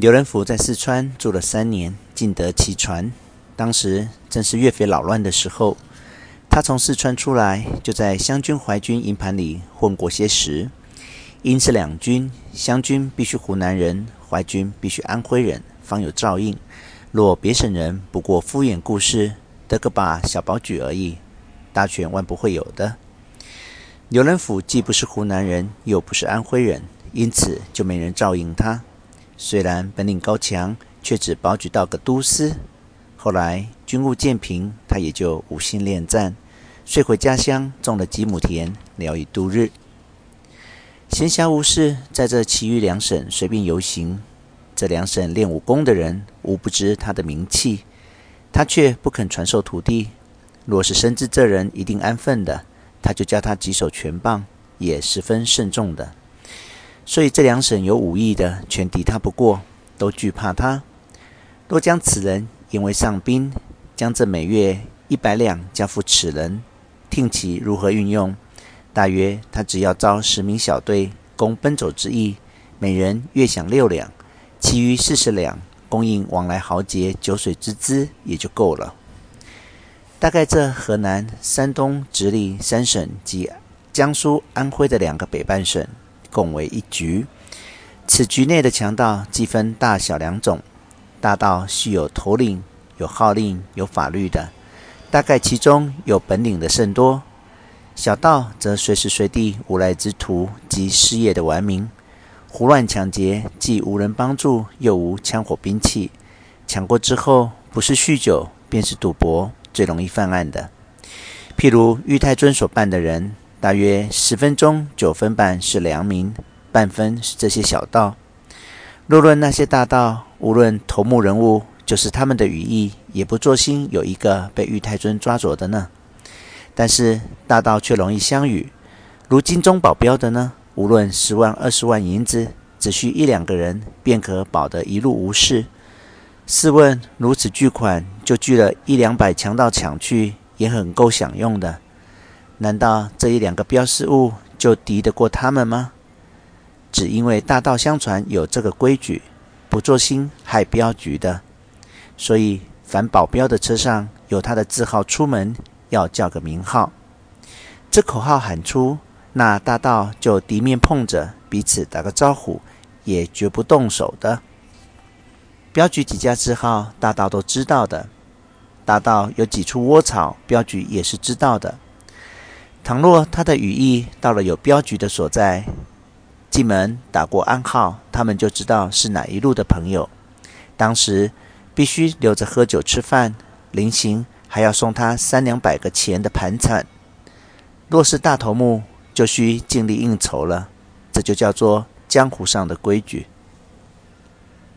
刘仁福在四川住了三年，进得其传。当时正是岳飞扰乱的时候，他从四川出来，就在湘军、淮军营盘里混过些时。因是两军，湘军必须湖南人，淮军必须安徽人，方有照应。若别省人，不过敷衍故事，得个把小保举而已，大权万不会有的。刘仁甫既不是湖南人，又不是安徽人，因此就没人照应他。虽然本领高强，却只保举到个都司。后来军务渐平，他也就无心恋战，遂回家乡种了几亩田，聊以度日。闲暇无事，在这其余两省随便游行。这两省练武功的人，无不知他的名气，他却不肯传授徒弟。若是深知这人一定安分的，他就教他几手拳棒，也十分慎重的。所以这两省有武艺的，全敌他不过，都惧怕他。若将此人引为上宾，将这每月一百两交付此人，听其如何运用。大约他只要招十名小队，供奔走之役，每人月饷六两，其余四十两供应往来豪杰酒水之资也就够了。大概这河南、山东、直隶三省及江苏、安徽的两个北半省，共为一局。此局内的强盗既分大小两种。大盗是有头领、有号令、有法律的，大概其中有本领的甚多；小盗则随时随地无赖之徒及失业的顽民，胡乱抢劫，既无人帮助，又无枪火兵器，抢过之后不是酗酒，便是赌博，最容易犯案的。譬如玉太尊所办的人，大约十分钟九分半是良民，半分是这些小盗。若论那些大盗，无论头目人物，就是他们的羽翼，也不作心有一个被玉太尊抓着的呢。但是大盗却容易相遇，如金中保镖的呢，无论十万二十万银子，只需一两个人，便可保得一路无事。试问如此巨款，就聚了一两百强盗抢去，也很够享用的。难道这一两个标示物就敌得过他们吗？只因为大道相传有这个规矩，不做心害镖局的，所以凡保镖的车上有他的字号，出门要叫个名号。这口号喊出，那大道就敌面碰着，彼此打个招呼，也绝不动手的。镖局几家字号，大道都知道的。大道有几处窝草，镖局也是知道的。倘若他的羽翼到了有镖局的所在，进门打过暗号，他们就知道是哪一路的朋友。当时必须留着喝酒吃饭，临行还要送他三两百个钱的盘缠。若是大头目，就需尽力应酬了。这就叫做江湖上的规矩。